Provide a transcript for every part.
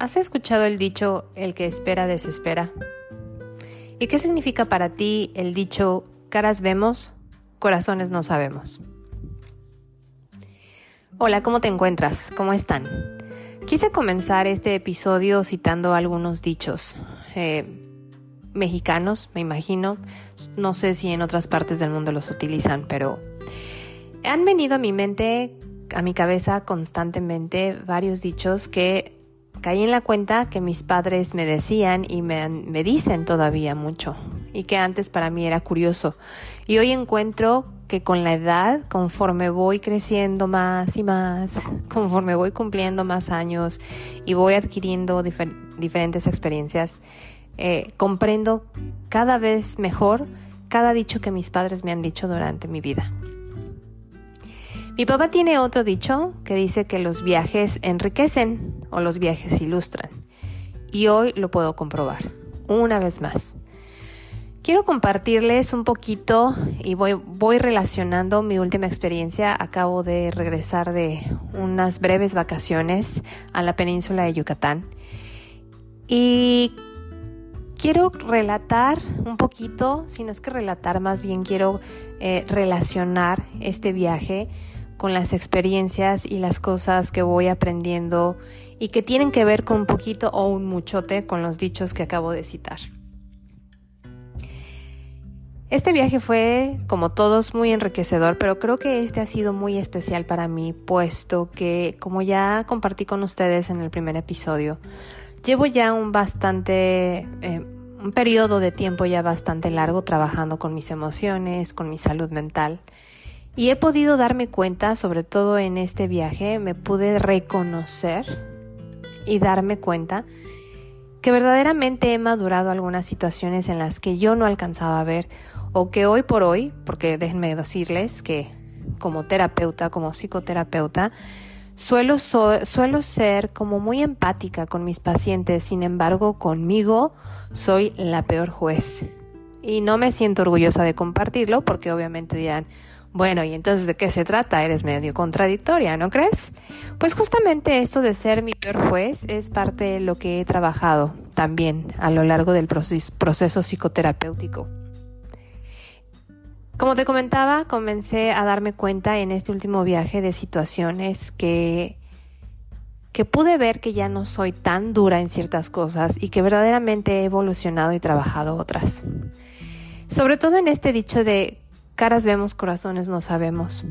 ¿Has escuchado el dicho el que espera desespera? ¿Y qué significa para ti el dicho caras vemos, corazones no sabemos? Hola, ¿cómo te encuentras? ¿Cómo están? Quise comenzar este episodio citando algunos dichos eh, mexicanos, me imagino. No sé si en otras partes del mundo los utilizan, pero han venido a mi mente, a mi cabeza constantemente varios dichos que Caí en la cuenta que mis padres me decían y me, me, dicen todavía mucho y que antes para mí era curioso. Y hoy encuentro que con la edad, conforme voy creciendo más y más, conforme voy cumpliendo más años y voy adquiriendo diferentes experiencias, eh, comprendo cada vez mejor cada dicho que mis padres me han dicho durante mi vida. Mi papá tiene otro dicho que dice que los viajes enriquecen o los viajes ilustran. Y hoy lo puedo comprobar, una vez más. Quiero compartirles un poquito y voy, relacionando mi última experiencia. Acabo de regresar de unas breves vacaciones a la península de Yucatán. Y quiero relatar un poquito, si no es que relatar, más bien quiero eh, relacionar este viaje con las experiencias y las cosas que voy aprendiendo y que tienen que ver con un poquito o un muchote con los dichos que acabo de citar. Este viaje fue, como todos, muy enriquecedor, pero creo que este ha sido muy especial para mí, puesto que, como ya compartí con ustedes en el primer episodio, llevo ya un bastante, eh, un periodo de tiempo ya bastante largo trabajando con mis emociones, con mi salud mental. Y he podido darme cuenta, sobre todo en este viaje, me pude reconocer y darme cuenta que verdaderamente he madurado algunas situaciones en las que yo no alcanzaba a ver o que hoy por hoy, porque déjenme decirles que como terapeuta, como psicoterapeuta, suelo, suelo ser como muy empática con mis pacientes, sin embargo conmigo soy la peor juez. Y no me siento orgullosa de compartirlo porque obviamente dirán, bueno, ¿y entonces de qué se trata? Eres medio contradictoria, ¿no crees? Pues justamente esto de ser mi peor juez es parte de lo que he trabajado también a lo largo del proceso psicoterapéutico. Como te comentaba, comencé a darme cuenta en este último viaje de situaciones que, que pude ver que ya no soy tan dura en ciertas cosas y que verdaderamente he evolucionado y trabajado otras. Sobre todo en este dicho de caras vemos, corazones no sabemos.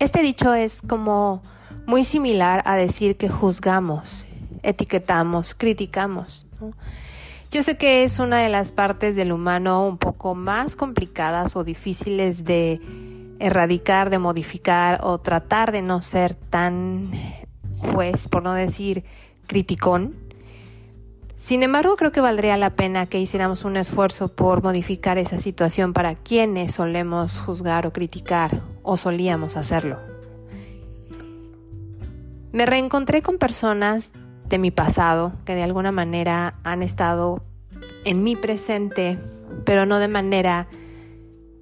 Este dicho es como muy similar a decir que juzgamos, etiquetamos, criticamos. Yo sé que es una de las partes del humano un poco más complicadas o difíciles de erradicar, de modificar o tratar de no ser tan juez, por no decir criticón. Sin embargo, creo que valdría la pena que hiciéramos un esfuerzo por modificar esa situación para quienes solemos juzgar o criticar o solíamos hacerlo. Me reencontré con personas de mi pasado que de alguna manera han estado en mi presente, pero no de manera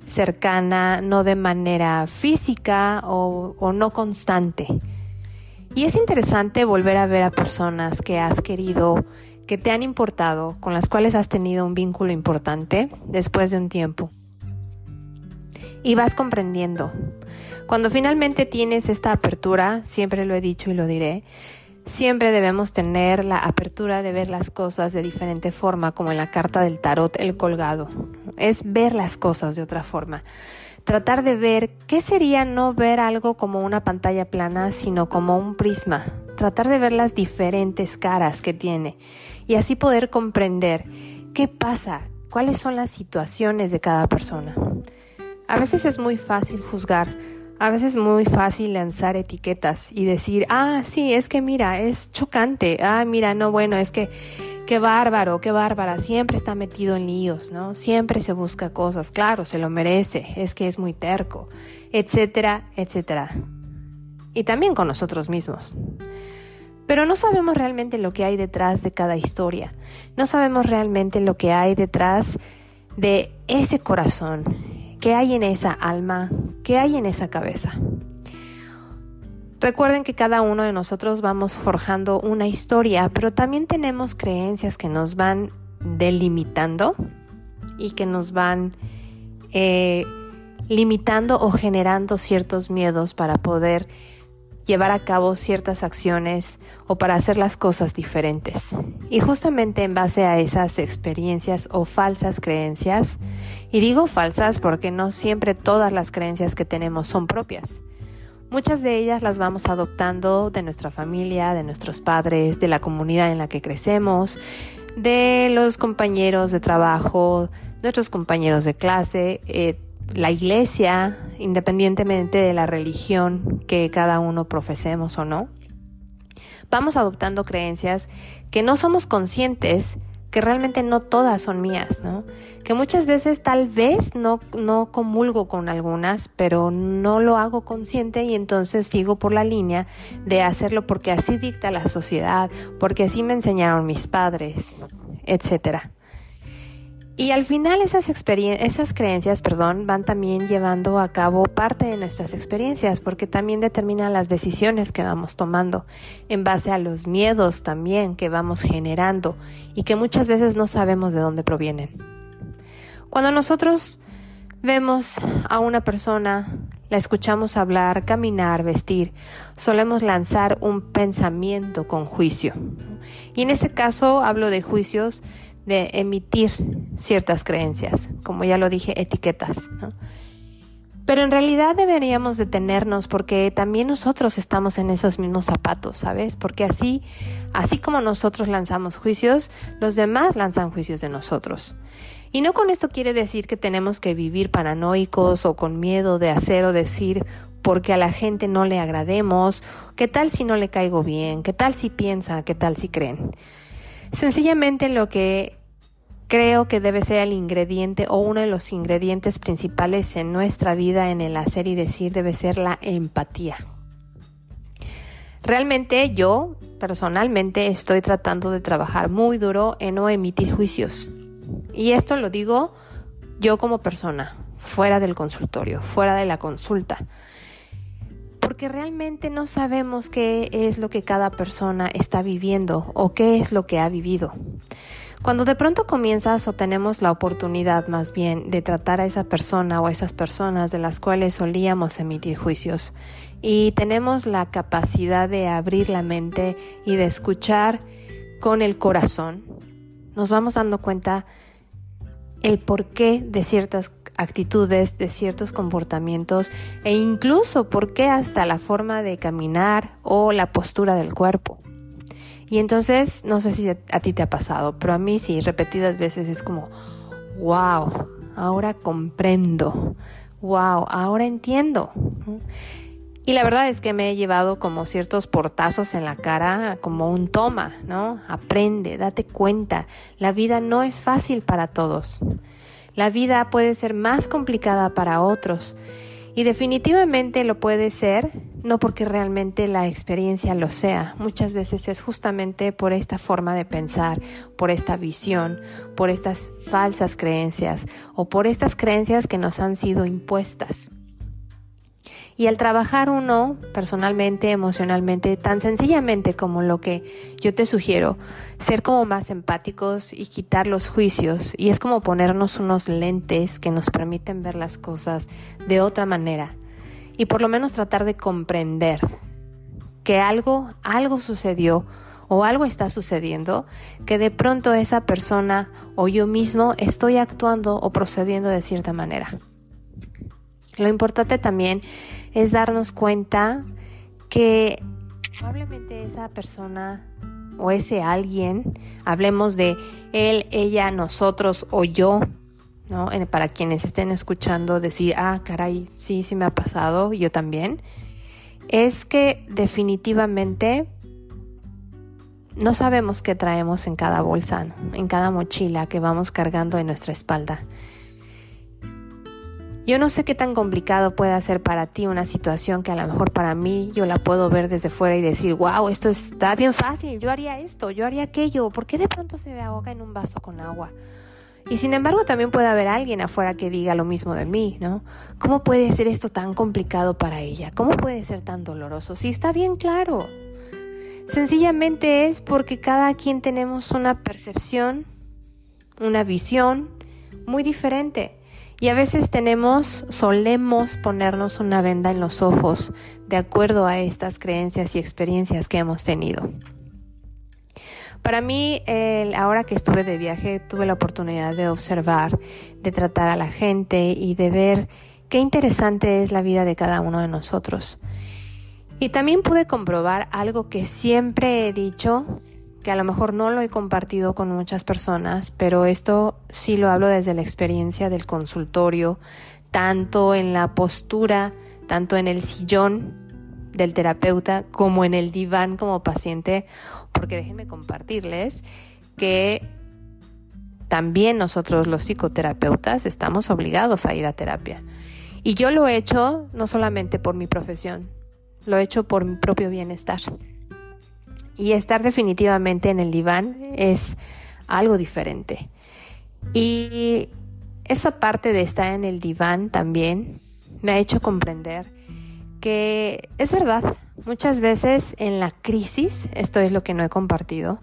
cercana, no de manera física o, o no constante. Y es interesante volver a ver a personas que has querido que te han importado, con las cuales has tenido un vínculo importante después de un tiempo. Y vas comprendiendo. Cuando finalmente tienes esta apertura, siempre lo he dicho y lo diré, siempre debemos tener la apertura de ver las cosas de diferente forma, como en la carta del tarot, el colgado. Es ver las cosas de otra forma. Tratar de ver qué sería no ver algo como una pantalla plana, sino como un prisma. Tratar de ver las diferentes caras que tiene y así poder comprender qué pasa, cuáles son las situaciones de cada persona. A veces es muy fácil juzgar, a veces es muy fácil lanzar etiquetas y decir, ah, sí, es que mira, es chocante, ah, mira, no, bueno, es que qué bárbaro, qué bárbara, siempre está metido en líos, ¿no? Siempre se busca cosas, claro, se lo merece, es que es muy terco, etcétera, etcétera. Y también con nosotros mismos. Pero no sabemos realmente lo que hay detrás de cada historia. No sabemos realmente lo que hay detrás de ese corazón, qué hay en esa alma, qué hay en esa cabeza. Recuerden que cada uno de nosotros vamos forjando una historia, pero también tenemos creencias que nos van delimitando y que nos van eh, limitando o generando ciertos miedos para poder llevar a cabo ciertas acciones o para hacer las cosas diferentes. Y justamente en base a esas experiencias o falsas creencias, y digo falsas porque no siempre todas las creencias que tenemos son propias. Muchas de ellas las vamos adoptando de nuestra familia, de nuestros padres, de la comunidad en la que crecemos, de los compañeros de trabajo, nuestros compañeros de clase, eh, la iglesia, independientemente de la religión que cada uno profesemos o no. Vamos adoptando creencias que no somos conscientes que realmente no todas son mías, ¿no? Que muchas veces tal vez no, no comulgo con algunas, pero no lo hago consciente y entonces sigo por la línea de hacerlo porque así dicta la sociedad, porque así me enseñaron mis padres, etcétera. Y al final esas, esas creencias perdón, van también llevando a cabo parte de nuestras experiencias porque también determinan las decisiones que vamos tomando en base a los miedos también que vamos generando y que muchas veces no sabemos de dónde provienen. Cuando nosotros vemos a una persona, la escuchamos hablar, caminar, vestir, solemos lanzar un pensamiento con juicio. Y en este caso hablo de juicios de emitir ciertas creencias, como ya lo dije, etiquetas. Pero en realidad deberíamos detenernos porque también nosotros estamos en esos mismos zapatos, ¿sabes? Porque así, así como nosotros lanzamos juicios, los demás lanzan juicios de nosotros. Y no con esto quiere decir que tenemos que vivir paranoicos o con miedo de hacer o decir porque a la gente no le agrademos, qué tal si no le caigo bien, qué tal si piensa, qué tal si creen. Sencillamente lo que creo que debe ser el ingrediente o uno de los ingredientes principales en nuestra vida en el hacer y decir debe ser la empatía. Realmente yo personalmente estoy tratando de trabajar muy duro en no emitir juicios. Y esto lo digo yo como persona, fuera del consultorio, fuera de la consulta. Porque realmente no sabemos qué es lo que cada persona está viviendo o qué es lo que ha vivido. Cuando de pronto comienzas o tenemos la oportunidad más bien de tratar a esa persona o a esas personas de las cuales solíamos emitir juicios y tenemos la capacidad de abrir la mente y de escuchar con el corazón, nos vamos dando cuenta el porqué de ciertas actitudes, de ciertos comportamientos e incluso por qué hasta la forma de caminar o la postura del cuerpo. Y entonces, no sé si a, ti te ha pasado, pero a mí sí, repetidas veces es como, wow, ahora comprendo, wow, ahora entiendo. Y la verdad es que me he llevado como ciertos portazos en la cara, como un toma, ¿no? Aprende, date cuenta, la vida no es fácil para todos. La vida puede ser más complicada para otros y definitivamente lo puede ser, no porque realmente la experiencia lo sea. Muchas veces es justamente por esta forma de pensar, por esta visión, por estas falsas creencias o por estas creencias que nos han sido impuestas. Y al trabajar uno personalmente, emocionalmente, tan sencillamente como lo que yo te sugiero, ser como más empáticos y quitar los juicios. Y es como ponernos unos lentes que nos permiten ver las cosas de otra manera. Y por lo menos tratar de comprender que algo, algo sucedió o algo está sucediendo, que de pronto esa persona o yo mismo estoy actuando o procediendo de cierta manera. Lo importante también es darnos cuenta que probablemente esa persona o ese alguien, hablemos de él, ella, nosotros o yo, ¿no? Para quienes estén escuchando decir, ah, caray, sí, sí me ha pasado, yo también, es que definitivamente no sabemos qué traemos en cada bolsa, en cada mochila que vamos cargando en nuestra espalda. Yo no sé qué tan complicado puede ser para ti una situación que a lo mejor para mí yo la puedo ver desde fuera y decir, wow, esto está bien fácil, yo haría esto, yo haría aquello, ¿por qué de pronto se ahoga en un vaso con agua? Y sin embargo también puede haber alguien afuera que diga lo mismo de mí, ¿no? ¿Cómo puede ser esto tan complicado para ella? ¿Cómo puede ser tan doloroso? Si está bien claro. Sencillamente es porque cada quien tenemos una percepción, una visión muy diferente. Y a veces tenemos, solemos ponernos una venda en los ojos de acuerdo a estas creencias y experiencias que hemos tenido. Para mí, ahora que estuve de viaje, tuve la oportunidad de observar, de tratar a la gente y de ver qué interesante es la vida de cada uno de nosotros. Y también pude comprobar algo que siempre he dicho, que a lo mejor no lo he compartido con muchas personas, pero esto sí lo hablo desde la experiencia del consultorio, tanto en la postura, tanto en el sillón del terapeuta como en el diván como paciente, porque déjenme compartirles que también nosotros los psicoterapeutas estamos obligados a ir a terapia. Y yo lo he hecho no solamente por mi profesión, lo he hecho por mi propio bienestar. Y estar definitivamente en el diván es algo diferente. Y esa parte de estar en el diván también me ha hecho comprender que es verdad, muchas veces en la crisis, esto es lo que no he compartido,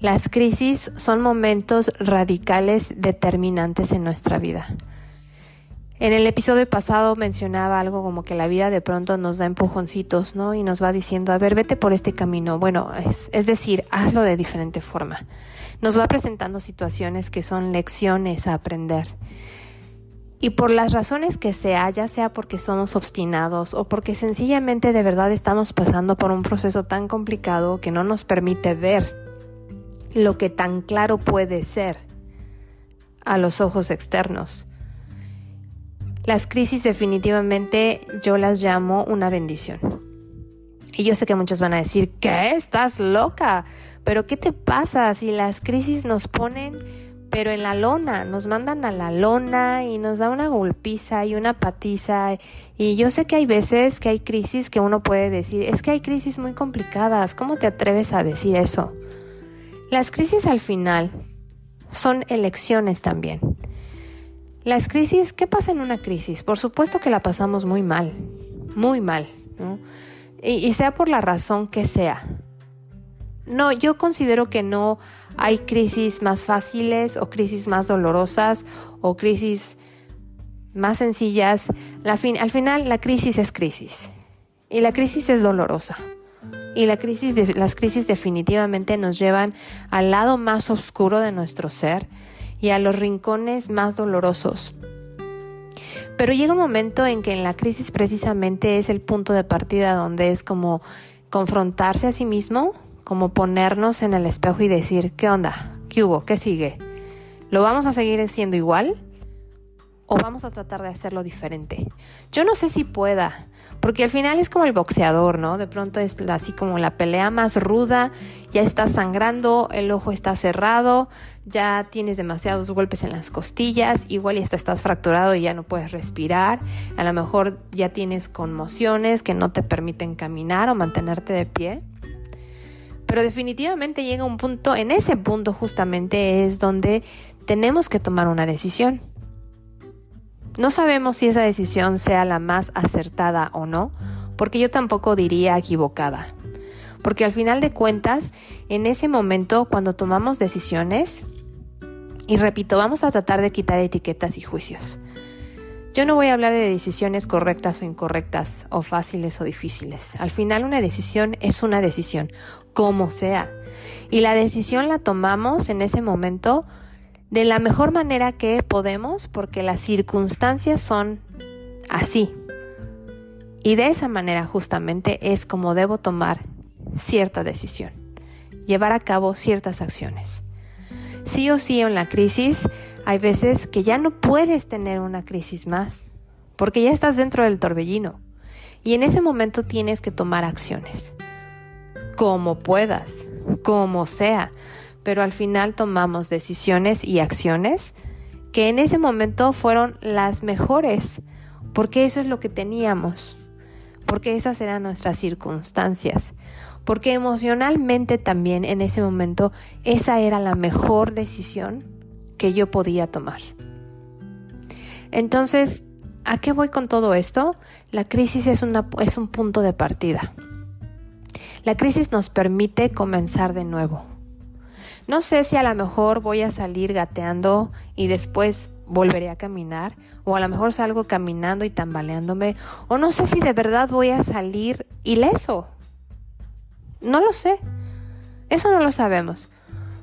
las crisis son momentos radicales determinantes en nuestra vida. En el episodio pasado mencionaba algo como que la vida de pronto nos da empujoncitos, ¿no? Y nos va diciendo, a ver, vete por este camino. Bueno, es, es decir, hazlo de diferente forma. Nos va presentando situaciones que son lecciones a aprender. Y por las razones que sea, ya sea porque somos obstinados o porque sencillamente de verdad estamos pasando por un proceso tan complicado que no nos permite ver lo que tan claro puede ser a los ojos externos. Las crisis definitivamente yo las llamo una bendición. Y yo sé que muchos van a decir, ¿qué? ¿Estás loca? Pero ¿qué te pasa si las crisis nos ponen pero en la lona, nos mandan a la lona y nos da una golpiza y una patiza. Y yo sé que hay veces que hay crisis que uno puede decir, es que hay crisis muy complicadas, ¿cómo te atreves a decir eso? Las crisis al final son elecciones también. Las crisis, ¿qué pasa en una crisis? Por supuesto que la pasamos muy mal, muy mal, ¿no? y, sea por la razón que sea. No, yo considero que no hay crisis más fáciles o crisis más dolorosas o crisis más sencillas. al final la crisis es crisis y la crisis es dolorosa. Y la crisis las crisis definitivamente nos llevan al lado más oscuro de nuestro ser y a los rincones más dolorosos. Pero llega un momento en que en la crisis precisamente es el punto de partida donde es como confrontarse a sí mismo como ponernos en el espejo y decir, ¿qué onda? ¿Qué hubo? ¿Qué sigue? ¿Lo vamos a seguir haciendo igual? ¿O vamos a tratar de hacerlo diferente? Yo no sé si pueda, porque al final es como el boxeador, ¿no? De pronto es así como la pelea más ruda, ya estás sangrando, el ojo está cerrado, ya tienes demasiados golpes en las costillas, igual y hasta estás fracturado y ya no puedes respirar, a lo mejor ya tienes conmociones que no te permiten caminar o mantenerte de pie. Pero definitivamente llega un punto, en ese punto justamente es donde tenemos que tomar una decisión. No sabemos si esa decisión sea la más acertada o no, porque yo tampoco diría equivocada. Porque al final de cuentas, en ese momento, cuando tomamos decisiones, y repito, vamos a tratar de quitar etiquetas y juicios. Yo no voy a hablar de decisiones correctas o incorrectas, o fáciles o difíciles. Al final una decisión es una decisión, como sea. Y la decisión la tomamos en ese momento de la mejor manera que podemos porque las circunstancias son así. Y de esa manera justamente es como debo tomar cierta decisión, llevar a cabo ciertas acciones. Sí o sí en la crisis hay veces que ya no puedes tener una crisis más, porque ya estás dentro del torbellino. Y en ese momento tienes que tomar acciones, como puedas, como sea, pero al final tomamos decisiones y acciones que en ese momento fueron las mejores, porque eso es lo que teníamos, porque esas eran nuestras circunstancias, porque emocionalmente también en ese momento esa era la mejor decisión que yo podía tomar. Entonces, ¿a qué voy con todo esto? La crisis es, es un punto de partida. La crisis nos permite comenzar de nuevo. No sé si a lo mejor voy a salir gateando y después volveré a caminar, o a lo mejor salgo caminando y tambaleándome, o no sé si de verdad voy a salir ileso. No lo sé. Eso no lo sabemos.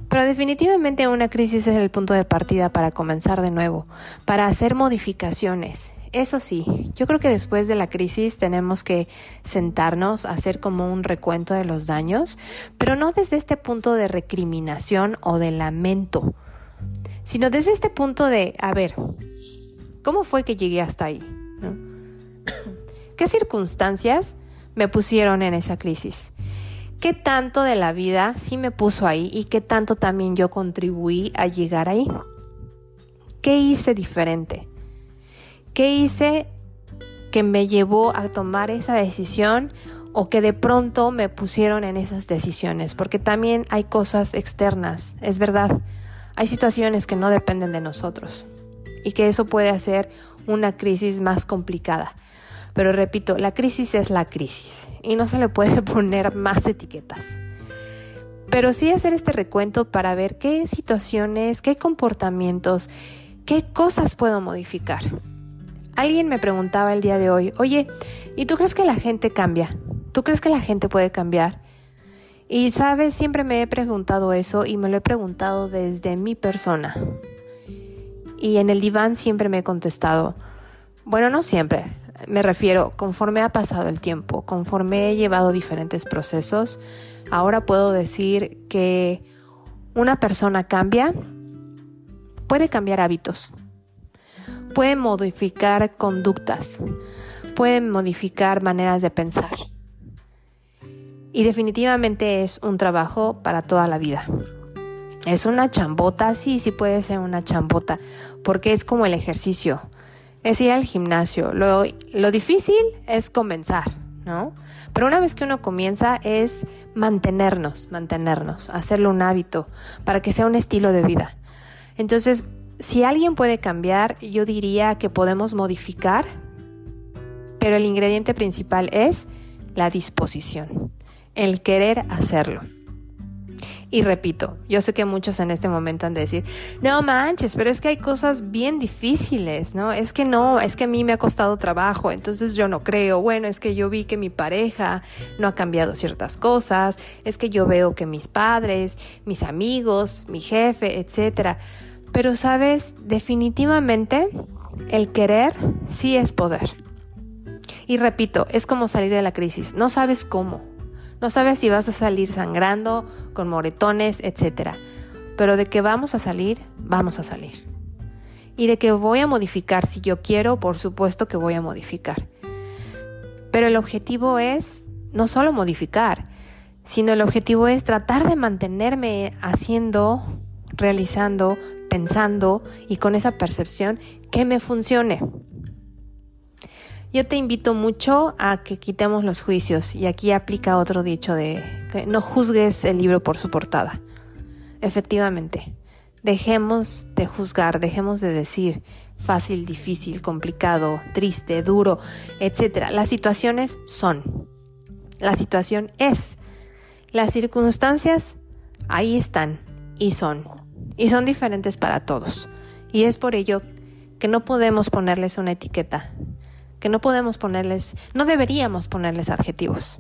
Pero definitivamente una crisis es el punto de partida para comenzar de nuevo, para hacer modificaciones. Eso sí, yo creo que después de la crisis tenemos que sentarnos, hacer como un recuento de los daños, pero no desde este punto de recriminación o de lamento, sino desde este punto de, a ver, ¿cómo fue que llegué hasta ahí? ¿Qué circunstancias me pusieron en esa crisis? Qué tanto de la vida sí me puso ahí y qué tanto también yo contribuí a llegar ahí. ¿Qué hice diferente? ¿Qué hice que me llevó a tomar esa decisión o que de pronto me pusieron en esas decisiones? Porque también hay cosas externas, es verdad. Hay situaciones que no dependen de nosotros y que eso puede hacer una crisis más complicada. Pero repito, la crisis es la crisis y no se le puede poner más etiquetas. Pero sí hacer este recuento para ver qué situaciones, qué comportamientos, qué cosas puedo modificar. Alguien me preguntaba el día de hoy, oye, ¿y tú crees que la gente cambia? ¿Tú crees que la gente puede cambiar? Y sabes, siempre me he preguntado eso y me lo he preguntado desde mi persona. Y en el diván siempre me he contestado, bueno, no siempre, me refiero, conforme ha pasado el tiempo, conforme he llevado diferentes procesos, ahora puedo decir que una persona cambia, puede cambiar hábitos, puede modificar conductas, puede modificar maneras de pensar. Y definitivamente es un trabajo para toda la vida. Es una chambota, sí, sí puede ser una chambota, porque es como el ejercicio es ir al gimnasio. Lo, lo difícil es comenzar, ¿no? Pero una vez que uno comienza es mantenernos, mantenernos, hacerlo un hábito para que sea un estilo de vida. Entonces, si alguien puede cambiar, yo diría que podemos modificar, pero el ingrediente principal es la disposición, el querer hacerlo. Y repito, yo sé que muchos en este momento han de decir, no manches, pero es que hay cosas bien difíciles, ¿no? Es que no, es que a mí me ha costado trabajo, entonces yo no creo, bueno, es que yo vi que mi pareja no ha cambiado ciertas cosas, es que yo veo que mis padres, mis amigos, mi jefe, etcétera. Pero sabes, definitivamente el querer sí es poder. Y repito, es como salir de la crisis, no sabes cómo, no sabes si vas a salir sangrando, con moretones, etc. Pero de que vamos a salir, vamos a salir. Y de que voy a modificar si yo quiero, por supuesto que voy a modificar. Pero el objetivo es no solo modificar, sino el objetivo es tratar de mantenerme haciendo, realizando, pensando y con esa percepción que me funcione. Yo te invito mucho a que quitemos los juicios y aquí aplica otro dicho de que no juzgues el libro por su portada. Efectivamente, dejemos de juzgar, dejemos de decir fácil, difícil, complicado, triste, duro, etc. Las situaciones son. La situación es. Las circunstancias ahí están y son. Y son diferentes para todos. Y es por ello que no podemos ponerles una etiqueta que no podemos ponerles, no deberíamos ponerles adjetivos.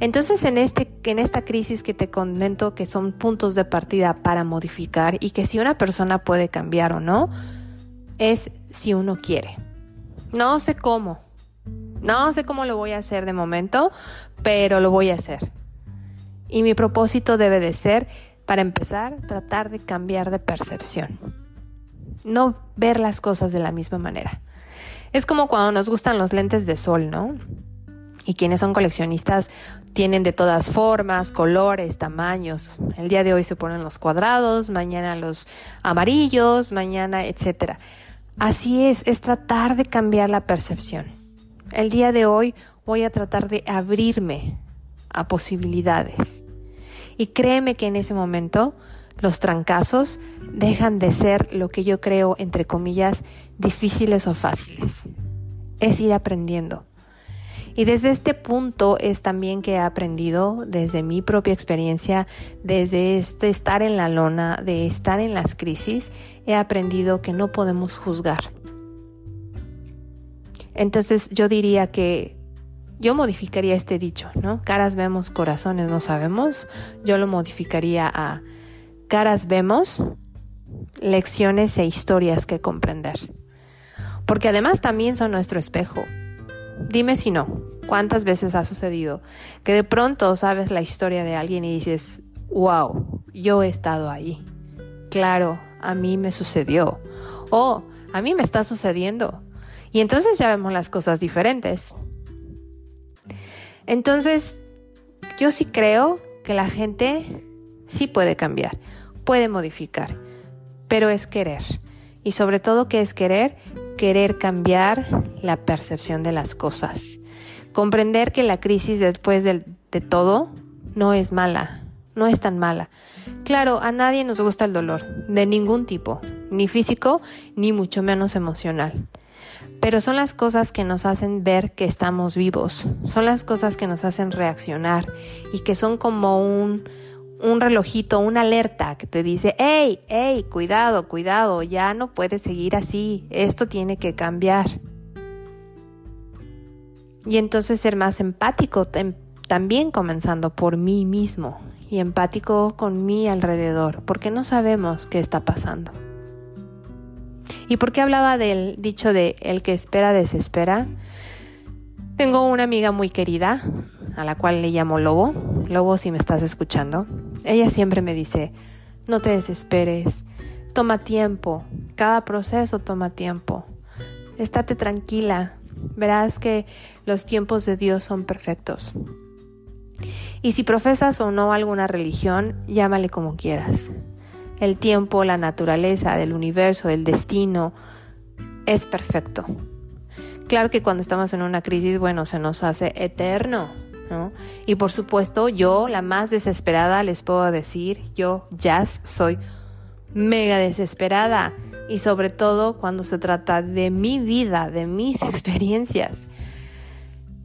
Entonces, en, este, en esta crisis que te comento que son puntos de partida para modificar y que si una persona puede cambiar o no, es si uno quiere. No sé cómo, no sé cómo lo voy a hacer de momento, pero lo voy a hacer. Y mi propósito debe de ser, para empezar, tratar de cambiar de percepción. No ver las cosas de la misma manera. Es como cuando nos gustan los lentes de sol, ¿no? Y quienes son coleccionistas tienen de todas formas, colores, tamaños. El día de hoy se ponen los cuadrados, mañana los amarillos, mañana, etc. Así es, es tratar de cambiar la percepción. El día de hoy voy a tratar de abrirme a posibilidades. Y créeme que en ese momento los trancazos dejan de ser lo que yo creo, entre comillas, difíciles o fáciles. Es ir aprendiendo. Y desde este punto es también que he aprendido desde mi propia experiencia, desde este estar en la lona, de estar en las crisis, he aprendido que no podemos juzgar. Entonces yo diría que yo modificaría este dicho, ¿no? Caras vemos, corazones no sabemos. Yo lo modificaría a caras vemos, lecciones e historias que comprender. Porque además también son nuestro espejo. Dime si no, ¿cuántas veces ha sucedido que de pronto sabes la historia de alguien y dices, wow, yo he estado ahí? Claro, a mí me sucedió. O a mí me está sucediendo. Y entonces ya vemos las cosas diferentes. Entonces, yo sí creo que la gente sí puede cambiar, puede modificar, pero es querer. Y sobre todo, ¿qué es querer? Querer cambiar la percepción de las cosas. Comprender que la crisis después de, de todo no es mala, no es tan mala. Claro, a nadie nos gusta el dolor, de ningún tipo, ni físico, ni mucho menos emocional pero son las cosas que nos hacen ver que estamos vivos, son las cosas que nos hacen reaccionar y que son como un, un relojito, una alerta que te dice, hey, hey, cuidado, cuidado, ya no puedes seguir así, esto tiene que cambiar. Y entonces ser más empático, también comenzando por mí mismo y empático con mi alrededor, porque no sabemos qué está pasando. ¿Y por qué hablaba del dicho de el que espera desespera? Tengo una amiga muy querida, a la cual le llamo Lobo. Lobo, si me estás escuchando. Ella siempre me dice, no te desesperes, toma tiempo, cada proceso toma tiempo. Estate tranquila, verás que los tiempos de Dios son perfectos. Y si profesas o no alguna religión, llámale como quieras el tiempo, la naturaleza del universo, el destino, es perfecto. Claro que cuando estamos en una crisis, bueno, se nos hace eterno, ¿no? Y por supuesto, yo, la más desesperada, les puedo decir, yo, Jazz, soy mega desesperada. Y sobre todo cuando se trata de mi vida, de mis experiencias.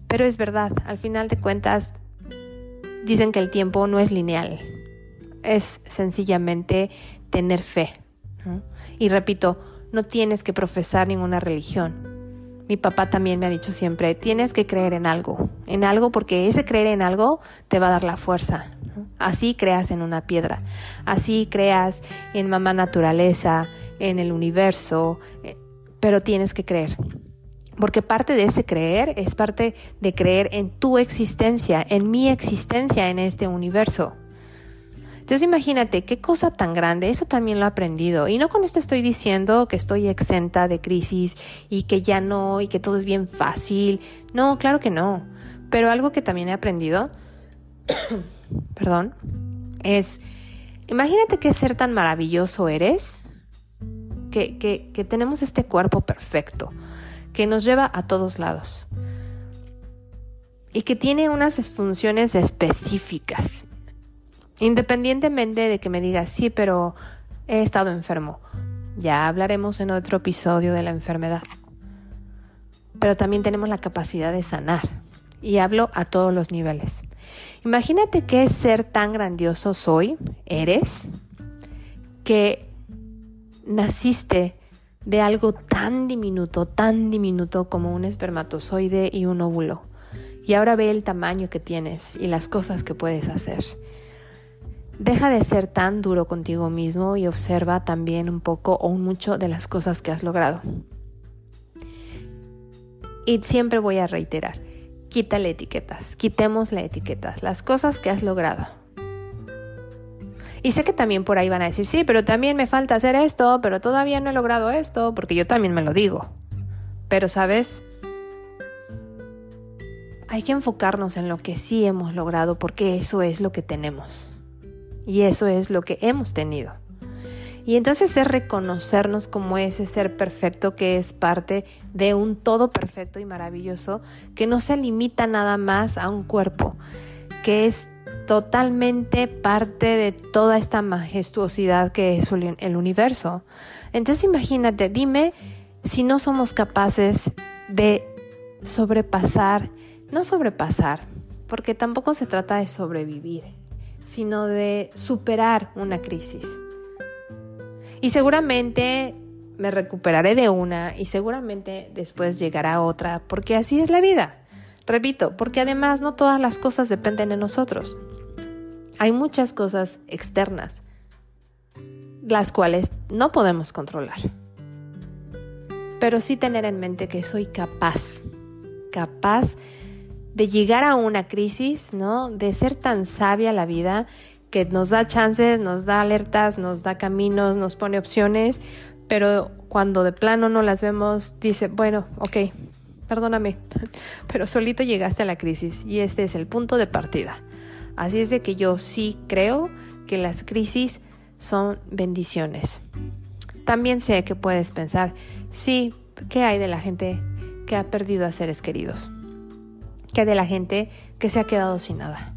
Pero es verdad, al final de cuentas, dicen que el tiempo no es lineal es sencillamente tener fe. Y repito, no tienes que profesar ninguna religión. Mi papá también me ha dicho siempre, tienes que creer en algo, en algo porque ese creer en algo te va a dar la fuerza. Así creas en una piedra, así creas en mamá naturaleza, en el universo, eh, pero tienes que creer. Porque parte de ese creer es parte de creer en tu existencia, en mi existencia en este universo. Entonces imagínate qué cosa tan grande, eso también lo he aprendido. Y no con esto estoy diciendo que estoy exenta de crisis y que ya no y que todo es bien fácil. No, claro que no. Pero algo que también he aprendido, perdón, es, imagínate qué ser tan maravilloso eres, que, que, que tenemos este cuerpo perfecto, que nos lleva a todos lados y que tiene unas funciones específicas Independientemente de que me digas, sí, pero he estado enfermo. Ya hablaremos en otro episodio de la enfermedad. Pero también tenemos la capacidad de sanar. Y hablo a todos los niveles. Imagínate qué ser tan grandioso soy, eres, que naciste de algo tan diminuto, tan diminuto como un espermatozoide y un óvulo. Y ahora ve el tamaño que tienes y las cosas que puedes hacer. Deja de ser tan duro contigo mismo y observa también un poco o mucho de las cosas que has logrado. Y siempre voy a reiterar, quítale etiquetas, quitémosle etiquetas, las cosas que has logrado. Y sé que también por ahí van a decir, sí, pero también me falta hacer esto, pero todavía no he logrado esto, porque yo también me lo digo. Pero, ¿sabes? Hay que enfocarnos en lo que sí hemos logrado, porque eso es lo que tenemos. Y eso es lo que hemos tenido. Y entonces es reconocernos como ese ser perfecto que es parte de un todo perfecto y maravilloso que no se limita nada más a un cuerpo, que es totalmente parte de toda esta majestuosidad que es el universo. Entonces imagínate, dime si no somos capaces de sobrepasar, no sobrepasar, porque tampoco se trata de sobrevivir, sino de superar una crisis. Y seguramente me recuperaré de una y seguramente después llegará otra, porque así es la vida. Repito, porque además no todas las cosas dependen de nosotros. Hay muchas cosas externas, las cuales no podemos controlar. Pero sí tener en mente que soy capaz, capaz de llegar a una crisis, ¿no? De ser tan sabia la vida que nos da chances, nos da alertas, nos da caminos, nos pone opciones, pero cuando de plano no las vemos, dice, bueno, ok, perdóname, pero solito llegaste a la crisis y este es el punto de partida. Así es de que yo sí creo que las crisis son bendiciones. También sé que puedes pensar, sí, ¿qué hay de la gente que ha perdido a seres queridos? ¿Qué hay de la gente que se ha quedado sin nada?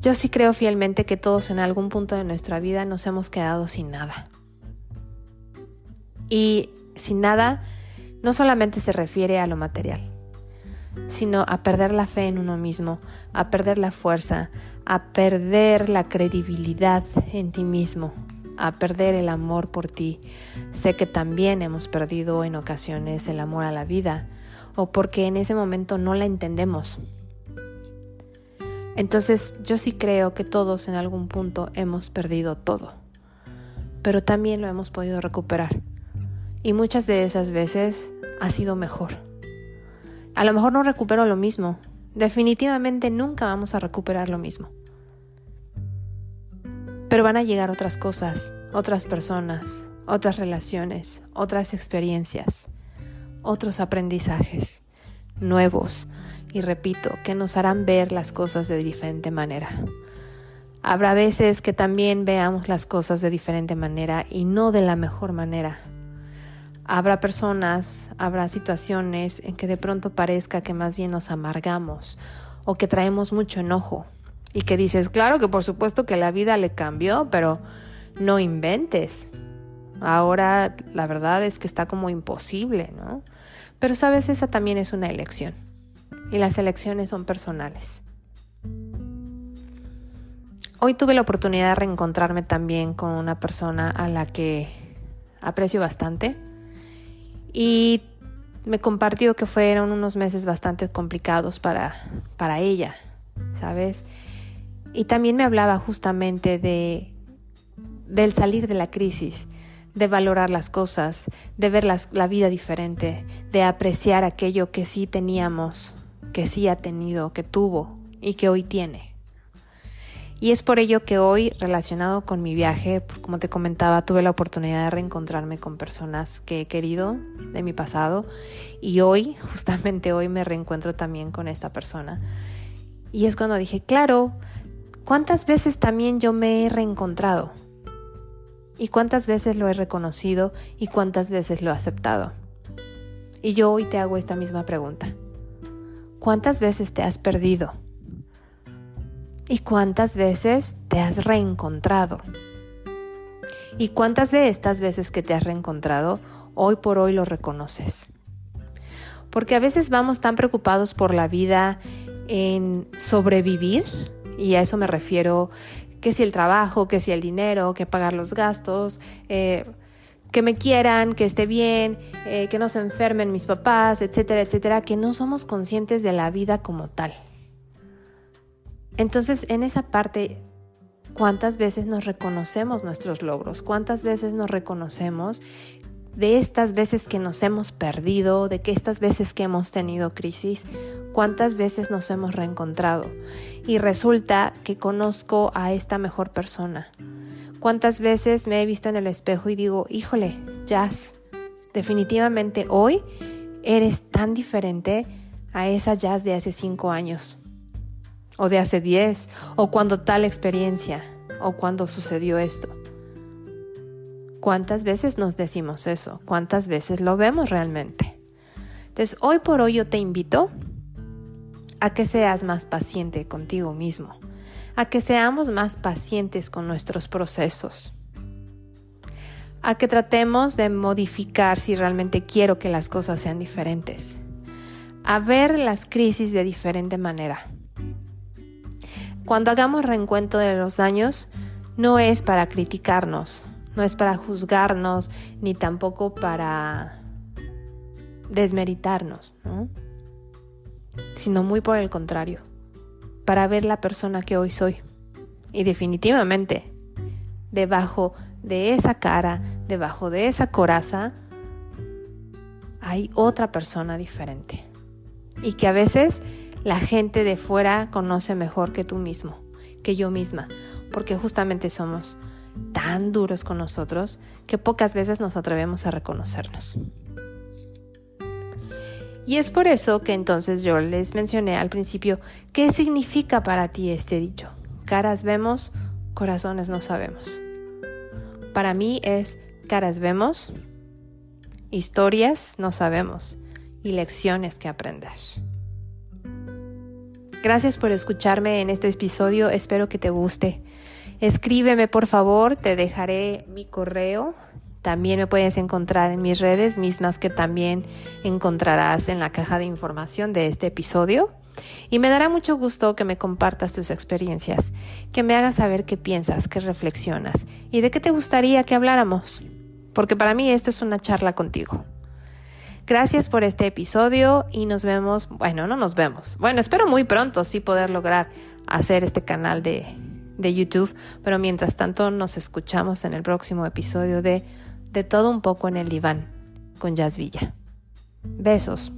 Yo sí creo fielmente que todos en algún punto de nuestra vida nos hemos quedado sin nada. Y sin nada no solamente se refiere a lo material, sino a perder la fe en uno mismo, a perder la fuerza, a perder la credibilidad en ti mismo, a perder el amor por ti. Sé que también hemos perdido en ocasiones el amor a la vida, o porque en ese momento no la entendemos. Entonces yo sí creo que todos en algún punto hemos perdido todo, pero también lo hemos podido recuperar. Y muchas de esas veces ha sido mejor. A lo mejor no recupero lo mismo. Definitivamente nunca vamos a recuperar lo mismo. Pero van a llegar otras cosas, otras personas, otras relaciones, otras experiencias, otros aprendizajes nuevos y repito, que nos harán ver las cosas de diferente manera. Habrá veces que también veamos las cosas de diferente manera y no de la mejor manera. Habrá personas, habrá situaciones en que de pronto parezca que más bien nos amargamos o que traemos mucho enojo y que dices, claro que por supuesto que la vida le cambió, pero no inventes. Ahora la verdad es que está como imposible, ¿no? Pero sabes, esa también es una elección y las elecciones son personales. Hoy tuve la oportunidad de reencontrarme también con una persona a la que aprecio bastante y me compartió que fueron unos meses bastante complicados para, para ella, ¿sabes? Y también me hablaba justamente de, del salir de la crisis, de valorar las cosas, de ver la vida diferente, de apreciar aquello que sí teníamos, que sí ha tenido, que tuvo y que hoy tiene. Y es por ello que hoy, relacionado con mi viaje, como te comentaba, tuve la oportunidad de reencontrarme con personas que he querido de mi pasado y hoy, justamente hoy, me reencuentro también con esta persona. Y es cuando dije, claro, ¿cuántas veces también yo me he reencontrado? ¿Y cuántas veces lo he reconocido y cuántas veces lo he aceptado? Y yo hoy te hago esta misma pregunta. ¿Cuántas veces te has perdido? ¿Y cuántas veces te has reencontrado? ¿Y cuántas de estas veces que te has reencontrado hoy por hoy lo reconoces? Porque a veces vamos tan preocupados por la vida en sobrevivir, y a eso me refiero, que si el trabajo, que si el dinero, que pagar los gastos, eh, que me quieran, que esté bien, eh, que no se enfermen mis papás, etcétera, etcétera, que no somos conscientes de la vida como tal. Entonces, en esa parte, ¿cuántas veces nos reconocemos nuestros logros? ¿Cuántas veces nos reconocemos de estas veces que nos hemos perdido, de que estas veces que hemos tenido crisis, cuántas veces nos hemos reencontrado? Y resulta que conozco a esta mejor persona ¿Cuántas veces me he visto en el espejo y digo, híjole, Jazz, definitivamente hoy eres tan diferente a esa Jazz de hace cinco años, o de hace diez, o cuando tal experiencia, o cuando sucedió esto? ¿Cuántas veces nos decimos eso? ¿Cuántas veces lo vemos realmente? Entonces, hoy por hoy yo te invito a que seas más paciente contigo mismo, a que seamos más pacientes con nuestros procesos, a que tratemos de modificar si realmente quiero que las cosas sean diferentes, a ver las crisis de diferente manera. Cuando hagamos reencuentro de los años, no es para criticarnos, no es para juzgarnos, ni tampoco para desmeritarnos, sino muy por el contrario, para ver la persona que hoy soy. Y definitivamente, debajo de esa cara, debajo de esa coraza, hay otra persona diferente. Y que a veces la gente de fuera conoce mejor que tú mismo, que yo misma, porque justamente somos tan duros con nosotros que pocas veces nos atrevemos a reconocernos. Y es por eso que entonces yo les mencioné al principio qué significa para ti este dicho. Caras vemos, corazones no sabemos. Para mí es caras vemos, historias no sabemos y lecciones que aprender. Gracias por escucharme en este episodio, espero que te guste. Escríbeme por favor, te dejaré mi correo. También me puedes encontrar en mis redes, mismas que también encontrarás en la caja de información de este episodio. Y me dará mucho gusto que me compartas tus experiencias, que me hagas saber qué piensas, qué reflexionas y de qué te gustaría que habláramos. Porque para mí esto es una charla contigo. Gracias por este episodio y nos vemos, bueno, no nos vemos. Bueno, espero muy pronto sí poder lograr hacer este canal de, de YouTube, pero mientras tanto nos escuchamos en el próximo episodio de De todo un poco en el diván con Jazz Villa. Besos.